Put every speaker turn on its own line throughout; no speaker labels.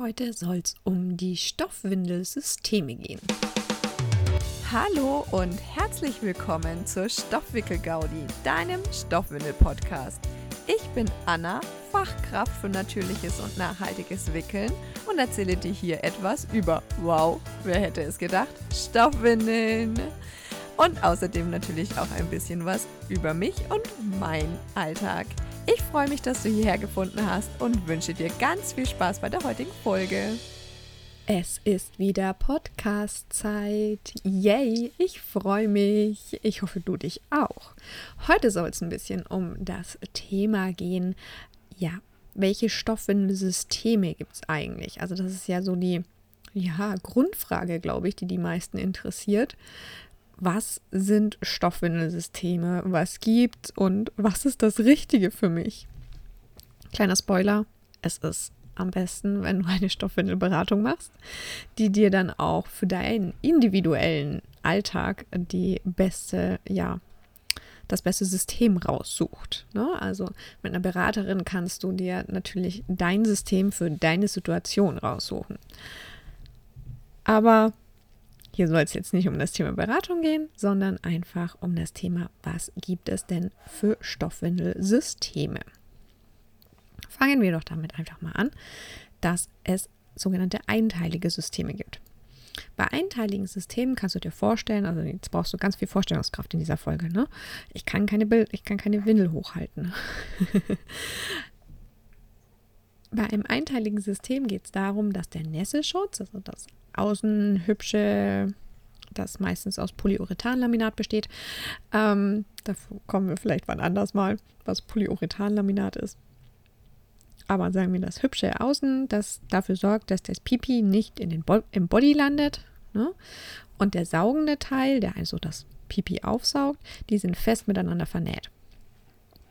Heute soll es um die Stoffwindelsysteme gehen. Hallo und herzlich willkommen zur Stoffwickel-Gaudi, deinem Stoffwindel-Podcast. Ich bin Anna, Fachkraft für natürliches und nachhaltiges Wickeln und erzähle dir hier etwas über, wow, wer hätte es gedacht, Stoffwindeln. Und außerdem natürlich auch ein bisschen was über mich und mein Alltag. Ich freue mich, dass du hierher gefunden hast und wünsche dir ganz viel Spaß bei der heutigen Folge. Es ist wieder Podcast-Zeit. Yay, ich freue mich. Ich hoffe, du dich auch. Heute soll es ein bisschen um das Thema gehen. Ja, welche Stoffwindelsysteme gibt es eigentlich? Also, das ist ja so die ja, Grundfrage, glaube ich, die die meisten interessiert was sind Stoffwindelsysteme, was gibt und was ist das Richtige für mich. Kleiner Spoiler, es ist am besten, wenn du eine Stoffwindelberatung machst, die dir dann auch für deinen individuellen Alltag die beste, ja, das beste System raussucht. Ne? Also mit einer Beraterin kannst du dir natürlich dein System für deine Situation raussuchen. Aber hier soll es jetzt nicht um das Thema Beratung gehen, sondern einfach um das Thema, was gibt es denn für Stoffwindelsysteme? Fangen wir doch damit einfach mal an, dass es sogenannte einteilige Systeme gibt. Bei einteiligen Systemen kannst du dir vorstellen, also jetzt brauchst du ganz viel Vorstellungskraft in dieser Folge, ne? Ich kann keine Bild, ich kann keine Windel hochhalten. Bei einem einteiligen System geht es darum, dass der Nässeschutz, also das außen hübsche, das meistens aus Polyurethanlaminat besteht. Ähm, da kommen wir vielleicht wann anders mal, was Polyurethanlaminat ist. Aber sagen wir das hübsche Außen, das dafür sorgt, dass das Pipi nicht in den Bo im Body landet. Ne? Und der saugende Teil, der also das Pipi aufsaugt, die sind fest miteinander vernäht.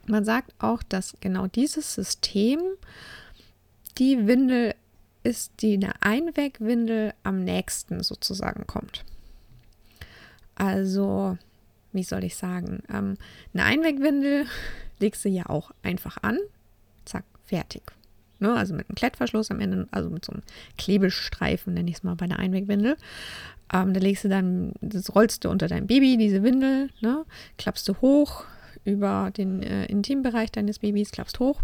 Man sagt auch, dass genau dieses System die Windel ist, die eine Einwegwindel am nächsten sozusagen kommt. Also, wie soll ich sagen? Ähm, eine Einwegwindel legst du ja auch einfach an. Zack, fertig. Ne? Also mit einem Klettverschluss am Ende, also mit so einem Klebestreifen, nenne ich es mal bei einer Einwegwindel. Ähm, da legst du dann, das rollst du unter dein Baby, diese Windel, ne? klappst du hoch über den äh, Intimbereich deines Babys, klappst hoch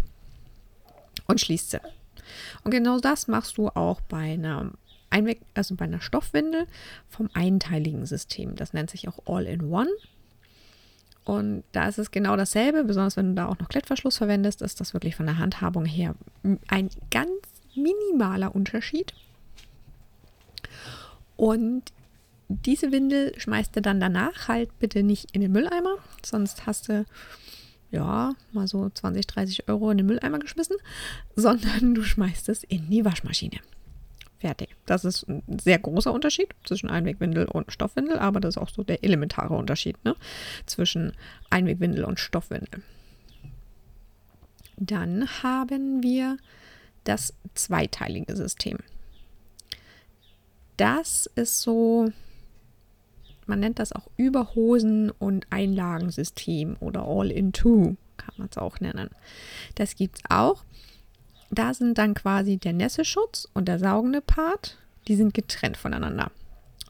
und schließt sie. Und genau das machst du auch bei einer Einweg also bei einer Stoffwindel vom einteiligen System. Das nennt sich auch All-in-One. Und da ist es genau dasselbe, besonders wenn du da auch noch Klettverschluss verwendest, ist das wirklich von der Handhabung her ein ganz minimaler Unterschied. Und diese Windel schmeißt du dann danach halt bitte nicht in den Mülleimer, sonst hast du ja, mal so 20, 30 Euro in den Mülleimer geschmissen, sondern du schmeißt es in die Waschmaschine. Fertig. Das ist ein sehr großer Unterschied zwischen Einwegwindel und Stoffwindel, aber das ist auch so der elementare Unterschied ne? zwischen Einwegwindel und Stoffwindel. Dann haben wir das zweiteilige System. Das ist so, man nennt das auch Überhosen- und Einlagensystem oder All-in-Two, kann man es auch nennen. Das gibt es auch. Da sind dann quasi der Nässeschutz und der saugende Part, die sind getrennt voneinander.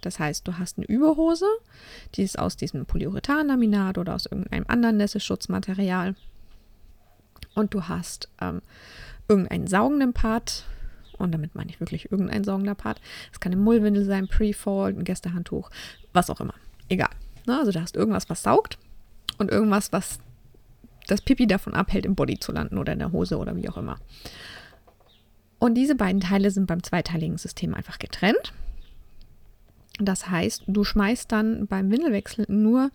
Das heißt, du hast eine Überhose, die ist aus diesem Polyurethan-Laminat oder aus irgendeinem anderen Nässeschutzmaterial. Und du hast ähm, irgendeinen saugenden Part, und damit meine ich wirklich irgendein saugender Part. Es kann eine Mullwindel sein, Pre-Fall, ein Gästehandtuch, was auch immer. Egal. Ne? Also da hast irgendwas, was saugt und irgendwas, was das Pipi davon abhält, im Body zu landen oder in der Hose oder wie auch immer. Und diese beiden Teile sind beim zweiteiligen System einfach getrennt. Das heißt, du schmeißt dann beim Windelwechsel nur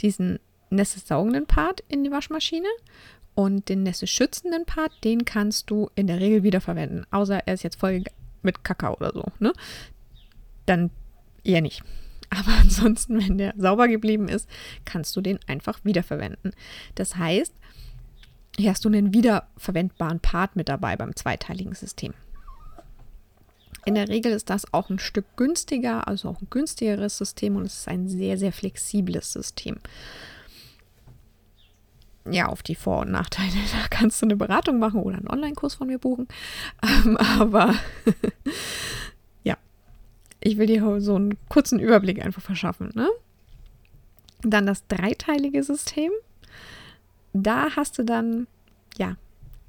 diesen nässesaugenden Part in die Waschmaschine und den Nässe schützenden Part, den kannst du in der Regel wiederverwenden. Außer er ist jetzt voll mit Kakao oder so. Ne? Dann eher nicht. Aber ansonsten, wenn der sauber geblieben ist, kannst du den einfach wiederverwenden. Das heißt, hier hast du einen wiederverwendbaren Part mit dabei beim zweiteiligen System. In der Regel ist das auch ein Stück günstiger, also auch ein günstigeres System und es ist ein sehr, sehr flexibles System. Ja, auf die Vor- und Nachteile. Da kannst du eine Beratung machen oder einen Online-Kurs von mir buchen. Ähm, aber ja, ich will dir so einen kurzen Überblick einfach verschaffen. Ne? Dann das dreiteilige System. Da hast du dann, ja,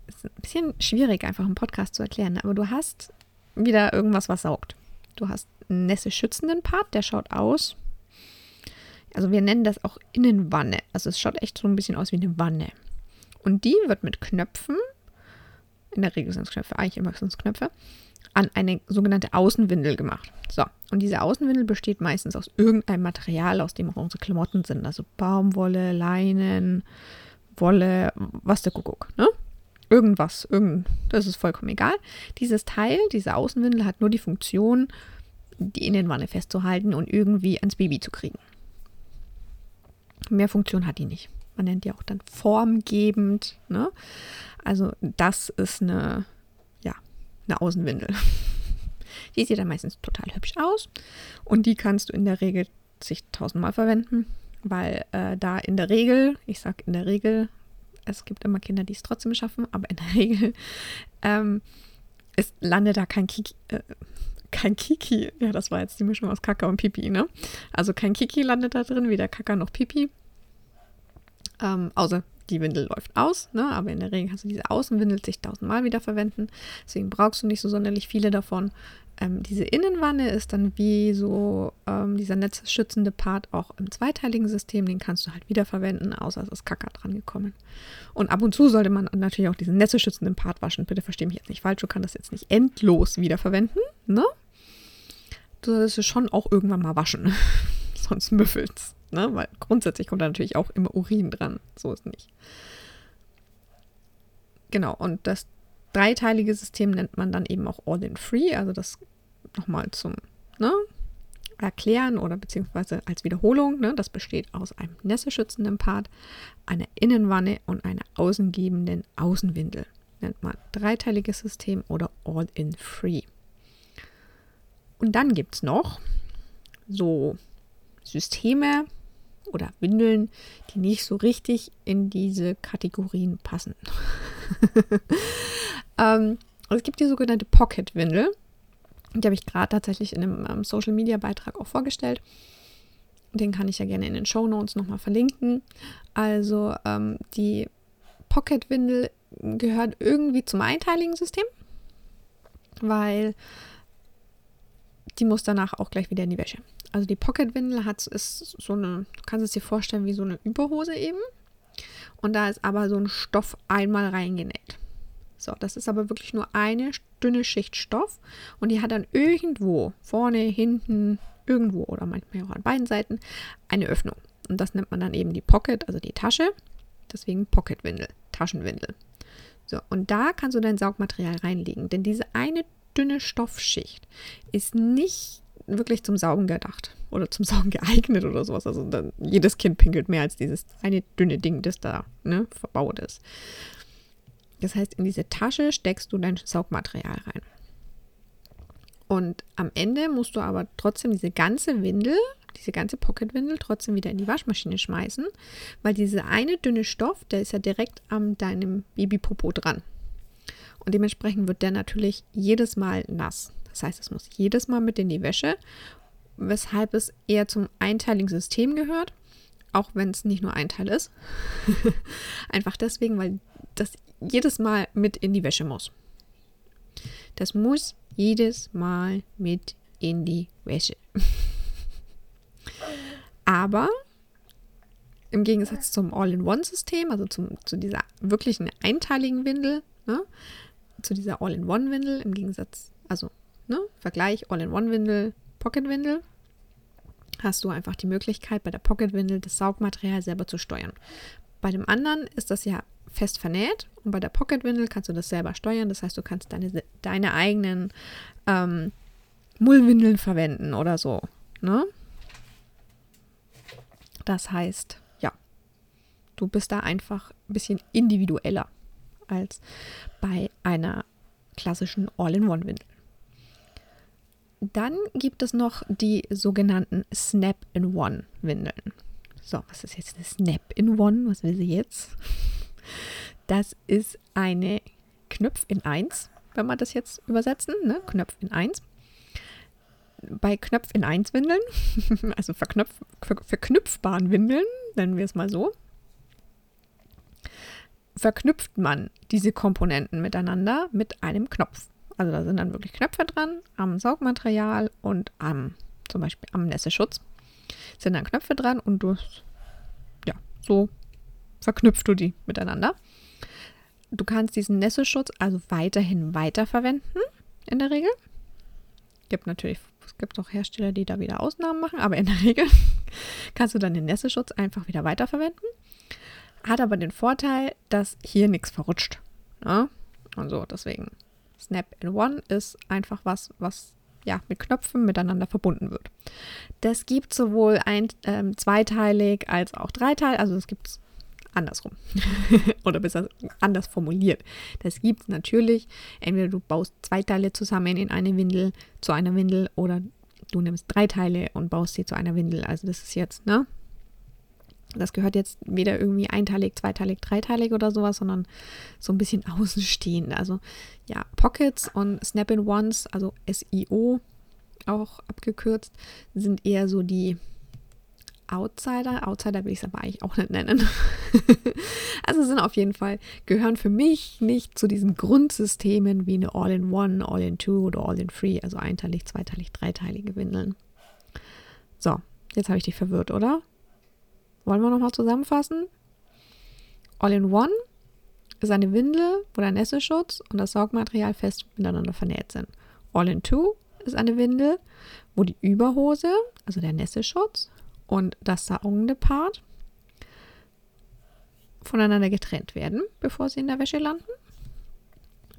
ist ein bisschen schwierig einfach im Podcast zu erklären, aber du hast wieder irgendwas, was saugt. Du hast einen nässe-schützenden Part, der schaut aus. Also wir nennen das auch Innenwanne. Also es schaut echt so ein bisschen aus wie eine Wanne. Und die wird mit Knöpfen, in der Regel sind es Knöpfe, eigentlich immer sind es Knöpfe, an eine sogenannte Außenwindel gemacht. So, und diese Außenwindel besteht meistens aus irgendeinem Material, aus dem auch unsere Klamotten sind. Also Baumwolle, Leinen, Wolle, was der Kuckuck, ne? Irgendwas, irgend, das ist vollkommen egal. Dieses Teil, diese Außenwindel hat nur die Funktion, die Innenwanne festzuhalten und irgendwie ans Baby zu kriegen. Mehr Funktion hat die nicht. Man nennt die auch dann formgebend. Ne? Also das ist eine, ja, eine Außenwindel. Die sieht dann meistens total hübsch aus und die kannst du in der Regel zigtausendmal verwenden, weil äh, da in der Regel, ich sage in der Regel, es gibt immer Kinder, die es trotzdem schaffen, aber in der Regel ähm, es landet da kein Kiki, äh, kein Kiki, ja, das war jetzt die Mischung aus Kaka und Pipi, ne? Also kein Kiki landet da drin, weder Kaka noch Pipi. Ähm, außer die Windel läuft aus, ne? aber in der Regel kannst du diese Außenwindel zigtausendmal wieder verwenden. Deswegen brauchst du nicht so sonderlich viele davon. Ähm, diese Innenwanne ist dann wie so ähm, dieser netzschützende Part auch im zweiteiligen System. Den kannst du halt wieder verwenden, außer es ist Kacker dran gekommen. Und ab und zu sollte man natürlich auch diesen netzschützenden Part waschen. Bitte verstehe mich jetzt nicht falsch, du kannst das jetzt nicht endlos wiederverwenden, ne? Du solltest es schon auch irgendwann mal waschen, sonst müffelt's, ne? Weil grundsätzlich kommt da natürlich auch immer Urin dran. So ist nicht. Genau, und das dreiteilige System nennt man dann eben auch All-in-Free, also das nochmal zum ne, Erklären oder beziehungsweise als Wiederholung. Ne, das besteht aus einem nässeschützenden Part, einer Innenwanne und einer außengebenden Außenwindel. Nennt man dreiteiliges System oder All-in-Free. Und dann gibt es noch so Systeme oder Windeln, die nicht so richtig in diese Kategorien passen. Ähm, es gibt die sogenannte Pocket-Windel. Die habe ich gerade tatsächlich in einem ähm, Social-Media-Beitrag auch vorgestellt. Den kann ich ja gerne in den Show Notes nochmal verlinken. Also ähm, die Pocket-Windel gehört irgendwie zum einteiligen System, weil die muss danach auch gleich wieder in die Wäsche. Also die Pocket-Windel hat ist so eine, du kannst es dir vorstellen wie so eine Überhose eben. Und da ist aber so ein Stoff einmal reingenäht. So, das ist aber wirklich nur eine dünne Schicht Stoff und die hat dann irgendwo, vorne, hinten, irgendwo oder manchmal auch an beiden Seiten, eine Öffnung. Und das nennt man dann eben die Pocket, also die Tasche. Deswegen Pocketwindel, Taschenwindel. So, und da kannst du dein Saugmaterial reinlegen, denn diese eine dünne Stoffschicht ist nicht wirklich zum Saugen gedacht oder zum Saugen geeignet oder sowas. Also dann, jedes Kind pinkelt mehr als dieses eine dünne Ding, das da ne, verbaut ist. Das heißt, in diese Tasche steckst du dein Saugmaterial rein. Und am Ende musst du aber trotzdem diese ganze Windel, diese ganze Pocketwindel trotzdem wieder in die Waschmaschine schmeißen, weil diese eine dünne Stoff, der ist ja direkt an deinem Babypopo dran. Und dementsprechend wird der natürlich jedes Mal nass. Das heißt, es muss jedes Mal mit in die Wäsche, weshalb es eher zum einteiligen System gehört, auch wenn es nicht nur ein Teil ist. Einfach deswegen, weil das jedes Mal mit in die Wäsche muss. Das muss jedes Mal mit in die Wäsche. Aber im Gegensatz zum All-in-One-System, also zum, zu dieser wirklichen einteiligen Windel, ne, zu dieser All-in-One-Windel, im Gegensatz, also ne, Vergleich All-in-One-Windel, Pocket-Windel, hast du einfach die Möglichkeit, bei der Pocket-Windel das Saugmaterial selber zu steuern. Bei dem anderen ist das ja fest vernäht und bei der Pocketwindel kannst du das selber steuern. Das heißt, du kannst deine, deine eigenen ähm, Mullwindeln verwenden oder so. Ne? Das heißt, ja, du bist da einfach ein bisschen individueller als bei einer klassischen All-in-One-Windel. Dann gibt es noch die sogenannten Snap-in-One-Windeln. So, was ist jetzt eine Snap-in-One? Was will sie jetzt? Das ist eine Knopf in 1, wenn wir das jetzt übersetzen, ne? Knopf in 1. Bei Knopf in 1 Windeln, also verknöpf, ver, verknüpfbaren Windeln, nennen wir es mal so, verknüpft man diese Komponenten miteinander mit einem Knopf. Also da sind dann wirklich Knöpfe dran am Saugmaterial und am zum Beispiel am Nässeschutz sind dann Knöpfe dran und du ja so verknüpft du die miteinander. Du kannst diesen Nässeschutz also weiterhin weiterverwenden in der Regel. Gibt natürlich es gibt auch Hersteller, die da wieder Ausnahmen machen, aber in der Regel kannst du dann den Nässeschutz einfach wieder weiterverwenden. Hat aber den Vorteil, dass hier nichts verrutscht. Ne? Und so, deswegen Snap in One ist einfach was, was ja mit Knöpfen miteinander verbunden wird. Das gibt sowohl ein, ähm, zweiteilig als auch dreiteilig. Also es gibt es andersrum. Oder besser anders formuliert. Das gibt es natürlich. Entweder du baust zwei Teile zusammen in eine Windel zu einer Windel oder du nimmst drei Teile und baust sie zu einer Windel. Also das ist jetzt, ne? Das gehört jetzt weder irgendwie einteilig, zweiteilig, dreiteilig oder sowas, sondern so ein bisschen außenstehend. Also ja, Pockets und Snap-in-Ones, also SIO auch abgekürzt, sind eher so die Outsider. Outsider will ich es aber eigentlich auch nicht nennen. also sind auf jeden Fall, gehören für mich nicht zu diesen Grundsystemen wie eine All-in-One, All-in-Two oder All-in-Three, also einteilig, zweiteilig, dreiteilige Windeln. So, jetzt habe ich dich verwirrt, oder? Wollen wir nochmal zusammenfassen? All-in-One ist eine Windel, wo der Nässeschutz und das Saugmaterial fest miteinander vernäht sind. All-in-Two ist eine Windel, wo die Überhose, also der Nässeschutz und das saugende Part voneinander getrennt werden, bevor sie in der Wäsche landen.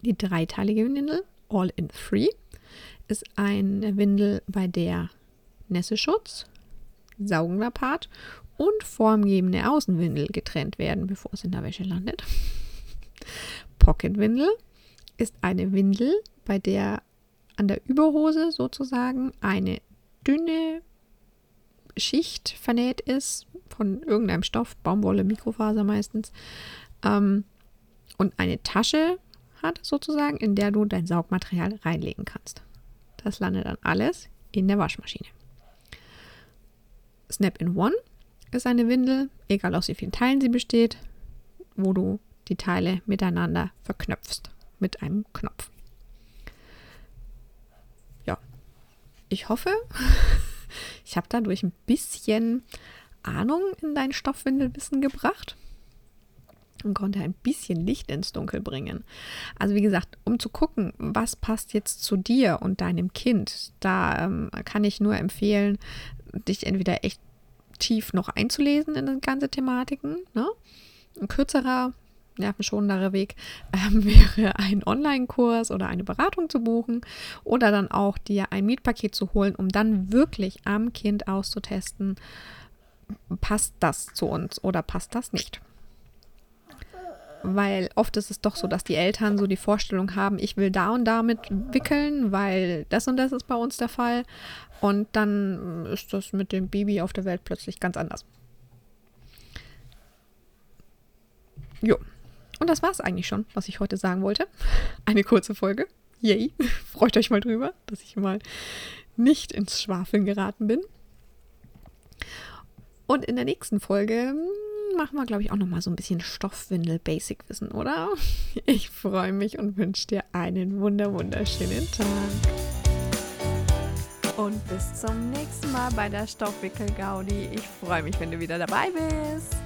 Die dreiteilige Windel, All in Three, ist eine Windel, bei der Nässeschutz, saugender Part und formgebende Außenwindel getrennt werden, bevor es in der Wäsche landet. Pocketwindel ist eine Windel, bei der an der Überhose sozusagen eine dünne Schicht vernäht ist von irgendeinem Stoff, Baumwolle, Mikrofaser meistens, ähm, und eine Tasche hat sozusagen, in der du dein Saugmaterial reinlegen kannst. Das landet dann alles in der Waschmaschine. Snap-in-One ist eine Windel, egal aus wie vielen Teilen sie besteht, wo du die Teile miteinander verknöpfst mit einem Knopf. Ja, ich hoffe, ich habe dadurch ein bisschen Ahnung in dein Stoffwindelwissen gebracht und konnte ein bisschen Licht ins Dunkel bringen. Also wie gesagt, um zu gucken, was passt jetzt zu dir und deinem Kind, da ähm, kann ich nur empfehlen, dich entweder echt tief noch einzulesen in die ganze Thematiken. Ne? Ein kürzerer, nervenschonenderer Weg ähm, wäre ein Online-Kurs oder eine Beratung zu buchen oder dann auch dir ein Mietpaket zu holen, um dann wirklich am Kind auszutesten, passt das zu uns oder passt das nicht weil oft ist es doch so, dass die Eltern so die Vorstellung haben, ich will da und damit wickeln, weil das und das ist bei uns der Fall. Und dann ist das mit dem Baby auf der Welt plötzlich ganz anders. Jo. Und das war es eigentlich schon, was ich heute sagen wollte. Eine kurze Folge. Yay. Freut euch mal drüber, dass ich mal nicht ins Schwafeln geraten bin. Und in der nächsten Folge machen wir, glaube ich, auch noch mal so ein bisschen Stoffwindel-Basic-Wissen, oder? Ich freue mich und wünsche dir einen wunder wunderschönen Tag. Und bis zum nächsten Mal bei der Stoffwickel-Gaudi. Ich freue mich, wenn du wieder dabei bist.